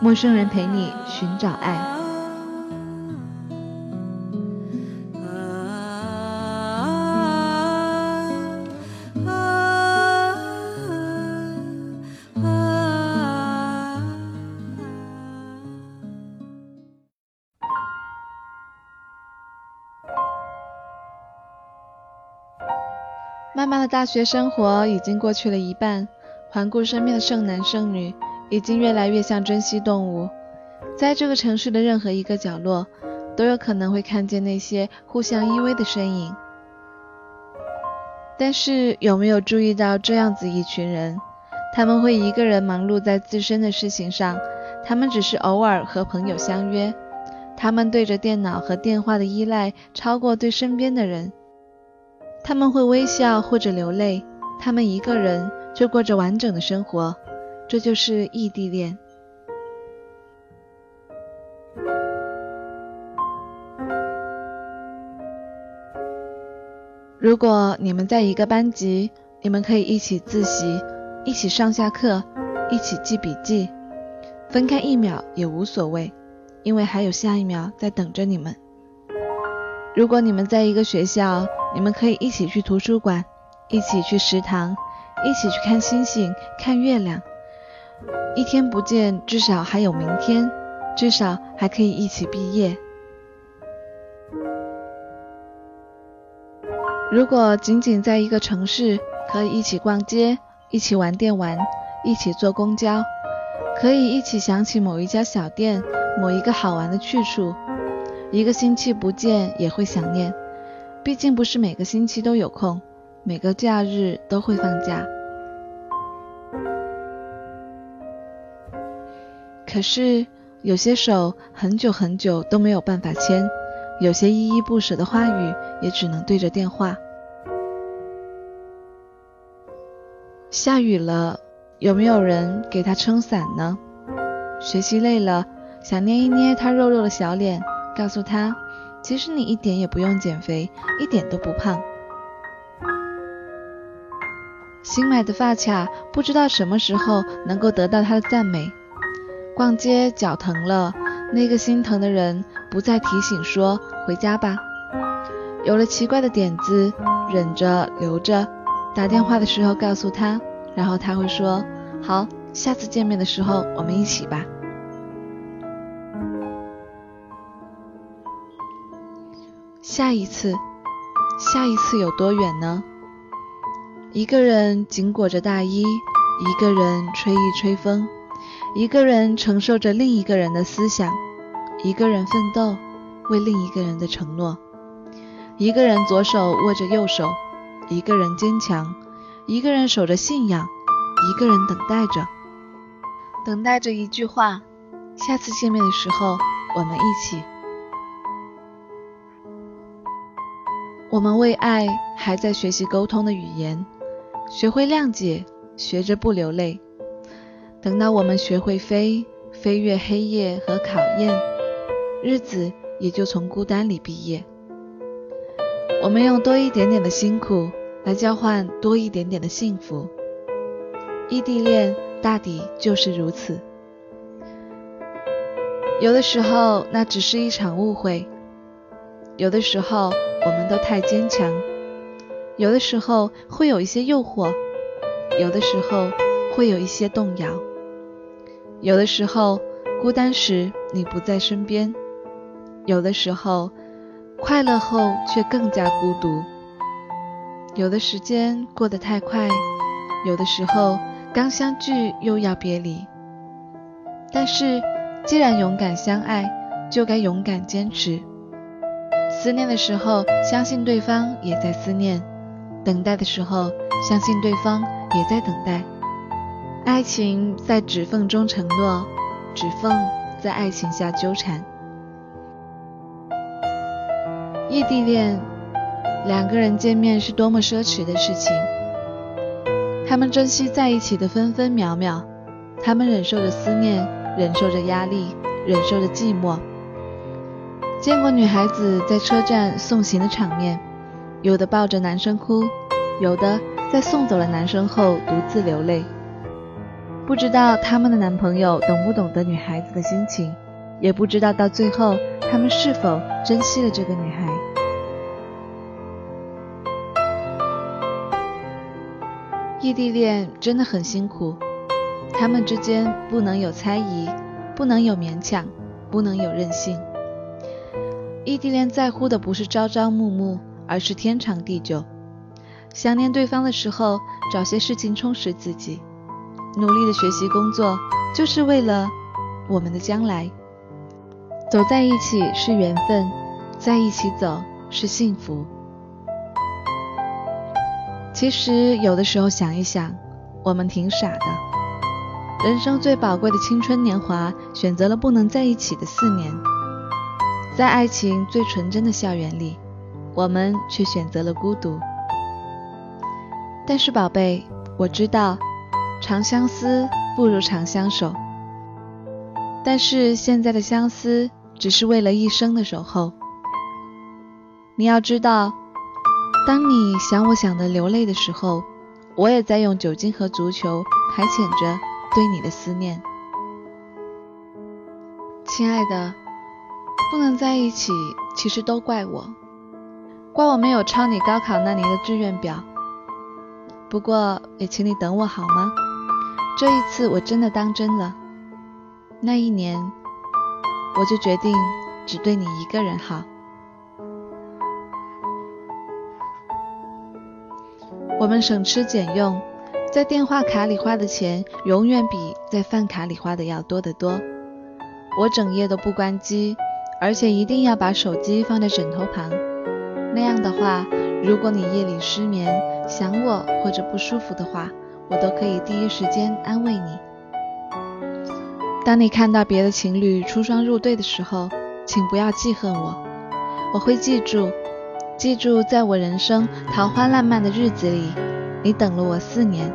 陌生人陪你寻找爱。妈妈的大学生活已经过去了一半，环顾身边的剩男剩女，已经越来越像珍稀动物。在这个城市的任何一个角落，都有可能会看见那些互相依偎的身影。但是有没有注意到这样子一群人？他们会一个人忙碌在自身的事情上，他们只是偶尔和朋友相约，他们对着电脑和电话的依赖超过对身边的人。他们会微笑或者流泪，他们一个人就过着完整的生活，这就是异地恋。如果你们在一个班级，你们可以一起自习，一起上下课，一起记笔记，分开一秒也无所谓，因为还有下一秒在等着你们。如果你们在一个学校，你们可以一起去图书馆，一起去食堂，一起去看星星、看月亮。一天不见，至少还有明天，至少还可以一起毕业。如果仅仅在一个城市，可以一起逛街，一起玩电玩，一起坐公交，可以一起想起某一家小店、某一个好玩的去处。一个星期不见也会想念，毕竟不是每个星期都有空，每个假日都会放假。可是有些手很久很久都没有办法牵，有些依依不舍的话语也只能对着电话。下雨了，有没有人给他撑伞呢？学习累了，想捏一捏他肉肉的小脸。告诉他，其实你一点也不用减肥，一点都不胖。新买的发卡，不知道什么时候能够得到他的赞美。逛街脚疼了，那个心疼的人不再提醒说回家吧。有了奇怪的点子，忍着留着，打电话的时候告诉他，然后他会说好，下次见面的时候我们一起吧。下一次，下一次有多远呢？一个人紧裹着大衣，一个人吹一吹风，一个人承受着另一个人的思想，一个人奋斗，为另一个人的承诺。一个人左手握着右手，一个人坚强，一个人守着信仰，一个人等待着，等待着一句话：下次见面的时候，我们一起。我们为爱还在学习沟通的语言，学会谅解，学着不流泪。等到我们学会飞，飞越黑夜和考验，日子也就从孤单里毕业。我们用多一点点的辛苦来交换多一点点的幸福。异地恋大抵就是如此。有的时候，那只是一场误会；有的时候，我们都太坚强，有的时候会有一些诱惑，有的时候会有一些动摇，有的时候孤单时你不在身边，有的时候快乐后却更加孤独，有的时间过得太快，有的时候刚相聚又要别离。但是既然勇敢相爱，就该勇敢坚持。思念的时候，相信对方也在思念；等待的时候，相信对方也在等待。爱情在指缝中承诺，指缝在爱情下纠缠。异地恋，两个人见面是多么奢侈的事情。他们珍惜在一起的分分秒秒，他们忍受着思念，忍受着压力，忍受着寂寞。见过女孩子在车站送行的场面，有的抱着男生哭，有的在送走了男生后独自流泪。不知道他们的男朋友懂不懂得女孩子的心情，也不知道到最后他们是否珍惜了这个女孩。异地恋真的很辛苦，他们之间不能有猜疑，不能有勉强，不能有任性。异地恋在乎的不是朝朝暮暮，而是天长地久。想念对方的时候，找些事情充实自己，努力的学习工作，就是为了我们的将来。走在一起是缘分，在一起走是幸福。其实有的时候想一想，我们挺傻的。人生最宝贵的青春年华，选择了不能在一起的四年，在爱情最纯真的校园里，我们却选择了孤独。但是宝贝，我知道，长相思不如长相守。但是现在的相思，只是为了一生的守候。你要知道。当你想我想的流泪的时候，我也在用酒精和足球排遣着对你的思念。亲爱的，不能在一起，其实都怪我，怪我没有抄你高考那年的志愿表。不过也请你等我好吗？这一次我真的当真了。那一年，我就决定只对你一个人好。我们省吃俭用，在电话卡里花的钱永远比在饭卡里花的要多得多。我整夜都不关机，而且一定要把手机放在枕头旁。那样的话，如果你夜里失眠、想我或者不舒服的话，我都可以第一时间安慰你。当你看到别的情侣出双入对的时候，请不要记恨我，我会记住。记住，在我人生桃花烂漫的日子里，你等了我四年。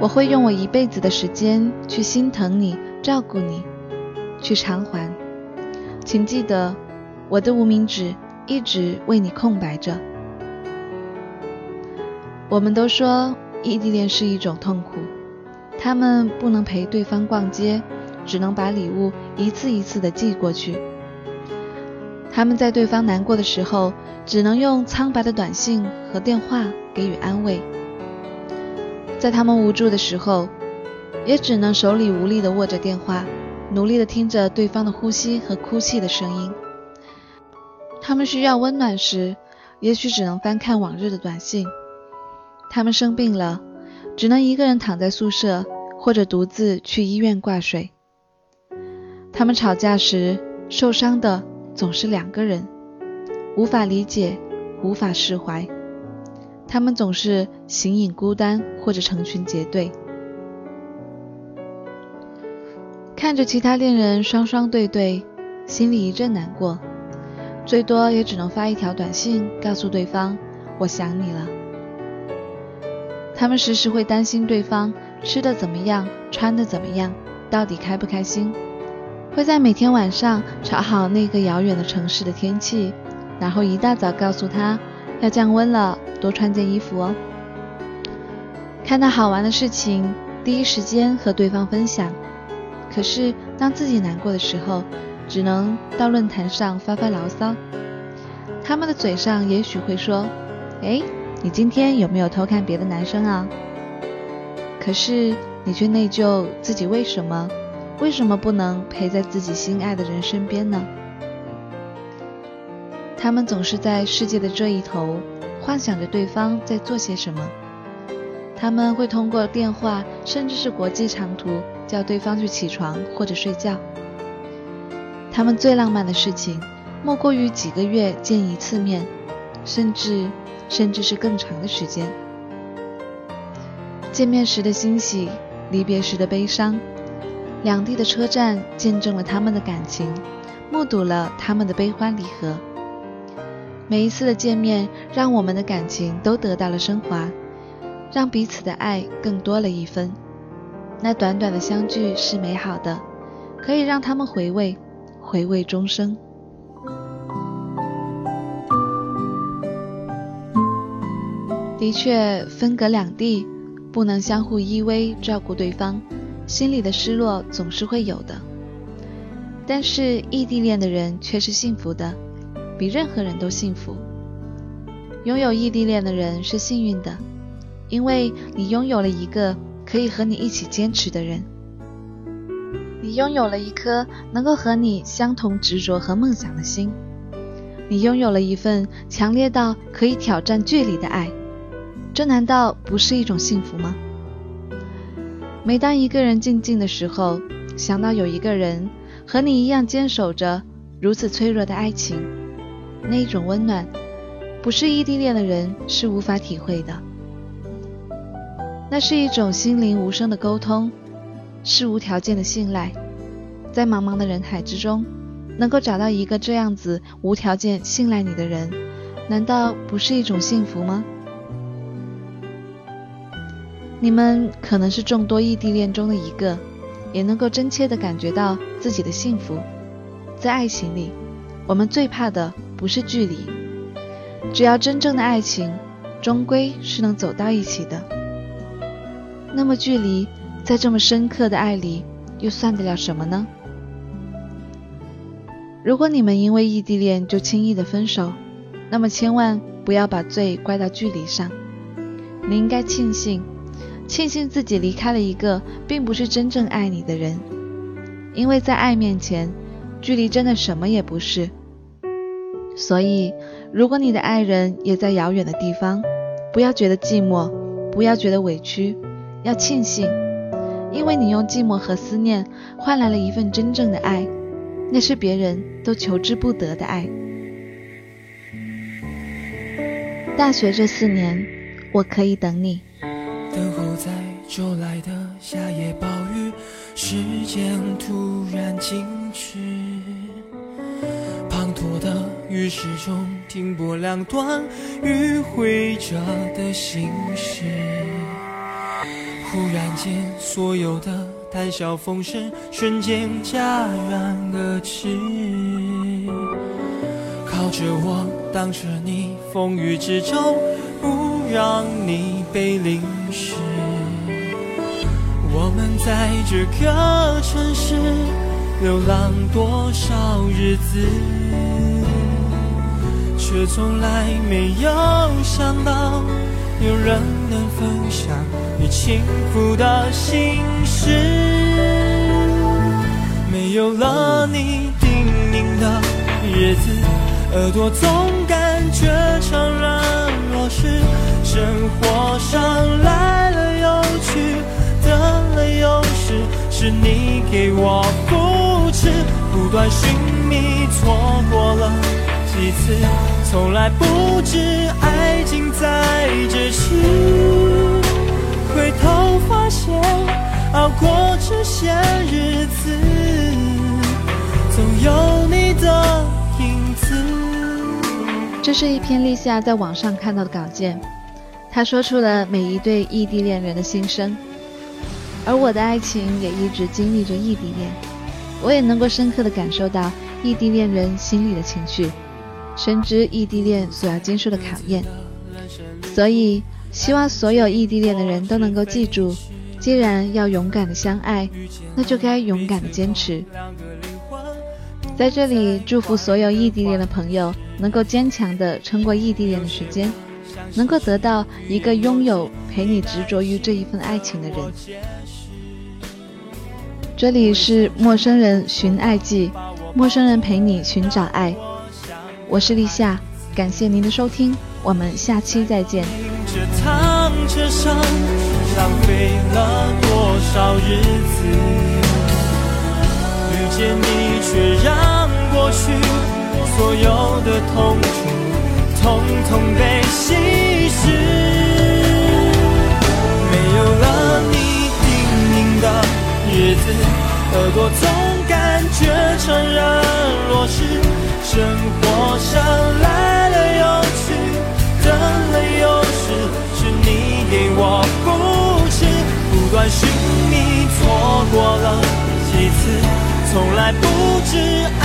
我会用我一辈子的时间去心疼你、照顾你，去偿还。请记得，我的无名指一直为你空白着。我们都说异地恋是一种痛苦，他们不能陪对方逛街，只能把礼物一次一次的寄过去。他们在对方难过的时候，只能用苍白的短信和电话给予安慰；在他们无助的时候，也只能手里无力地握着电话，努力地听着对方的呼吸和哭泣的声音。他们需要温暖时，也许只能翻看往日的短信；他们生病了，只能一个人躺在宿舍，或者独自去医院挂水；他们吵架时，受伤的。总是两个人，无法理解，无法释怀。他们总是形影孤单，或者成群结队，看着其他恋人双双对对，心里一阵难过。最多也只能发一条短信，告诉对方我想你了。他们时时会担心对方吃的怎么样，穿的怎么样，到底开不开心。会在每天晚上查好那个遥远的城市的天气，然后一大早告诉他要降温了，多穿件衣服哦。看到好玩的事情，第一时间和对方分享。可是当自己难过的时候，只能到论坛上发发牢骚。他们的嘴上也许会说：“哎，你今天有没有偷看别的男生啊？”可是你却内疚自己为什么。为什么不能陪在自己心爱的人身边呢？他们总是在世界的这一头，幻想着对方在做些什么。他们会通过电话，甚至是国际长途，叫对方去起床或者睡觉。他们最浪漫的事情，莫过于几个月见一次面，甚至甚至是更长的时间。见面时的欣喜，离别时的悲伤。两地的车站见证了他们的感情，目睹了他们的悲欢离合。每一次的见面，让我们的感情都得到了升华，让彼此的爱更多了一分。那短短的相聚是美好的，可以让他们回味，回味终生。的确，分隔两地，不能相互依偎照顾对方，心里的失落总是会有的。但是异地恋的人却是幸福的。比任何人都幸福。拥有异地恋的人是幸运的，因为你拥有了一个可以和你一起坚持的人，你拥有了一颗能够和你相同执着和梦想的心，你拥有了一份强烈到可以挑战距离的爱。这难道不是一种幸福吗？每当一个人静静的时候，想到有一个人和你一样坚守着如此脆弱的爱情。那一种温暖，不是异地恋的人是无法体会的。那是一种心灵无声的沟通，是无条件的信赖。在茫茫的人海之中，能够找到一个这样子无条件信赖你的人，难道不是一种幸福吗？你们可能是众多异地恋中的一个，也能够真切的感觉到自己的幸福。在爱情里，我们最怕的。不是距离，只要真正的爱情，终归是能走到一起的。那么距离，在这么深刻的爱里，又算得了什么呢？如果你们因为异地恋就轻易的分手，那么千万不要把罪怪到距离上。你应该庆幸，庆幸自己离开了一个并不是真正爱你的人，因为在爱面前，距离真的什么也不是。所以，如果你的爱人也在遥远的地方，不要觉得寂寞，不要觉得委屈，要庆幸，因为你用寂寞和思念换来了一份真正的爱，那是别人都求之不得的爱。大学这四年，我可以等你。等候在骤来的夏夜暴雨，时间突然静止。滂沱的雨始终停泊两端迂回着的心事，忽然间，所有的谈笑风生瞬间戛然而止。靠着我，挡着你，风雨之中，不让你被淋是。我们在这个城市流浪多少日子？却从来没有想到有人能分享你幸福的心事。没有了你叮咛的日子，耳朵总感觉怅然若失。生活上来了又去，得了又失，是你给我扶持，不断寻觅，错过了几次。从来不知爱情在咫尺，回头发现熬过这些日子，总有你的影子。这是一篇立夏在网上看到的稿件，他说出了每一对异地恋人的心声，而我的爱情也一直经历着异地恋，我也能够深刻的感受到异地恋人心里的情绪。深知异地恋所要经受的考验，所以希望所有异地恋的人都能够记住：既然要勇敢的相爱，那就该勇敢的坚持。在这里，祝福所有异地恋的朋友能够坚强的撑过异地恋的时间，能够得到一个拥有陪你执着于这一份爱情的人。这里是陌生人寻爱记，陌生人陪你寻找爱。我是立夏，感谢您的收听，我们下期再见。浪费了多少日子？遇见你，却让过去所有的痛楚，统统被稀释。没有了你叮咛的日子。耳朵总感觉怅然若失，生活上来了又去，等了又是，是你给我不知，不断寻觅，错过了几次，从来不知爱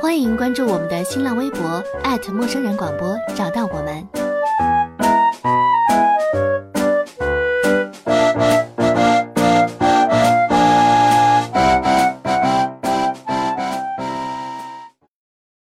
欢迎关注我们的新浪微博陌生人广播，找到我们。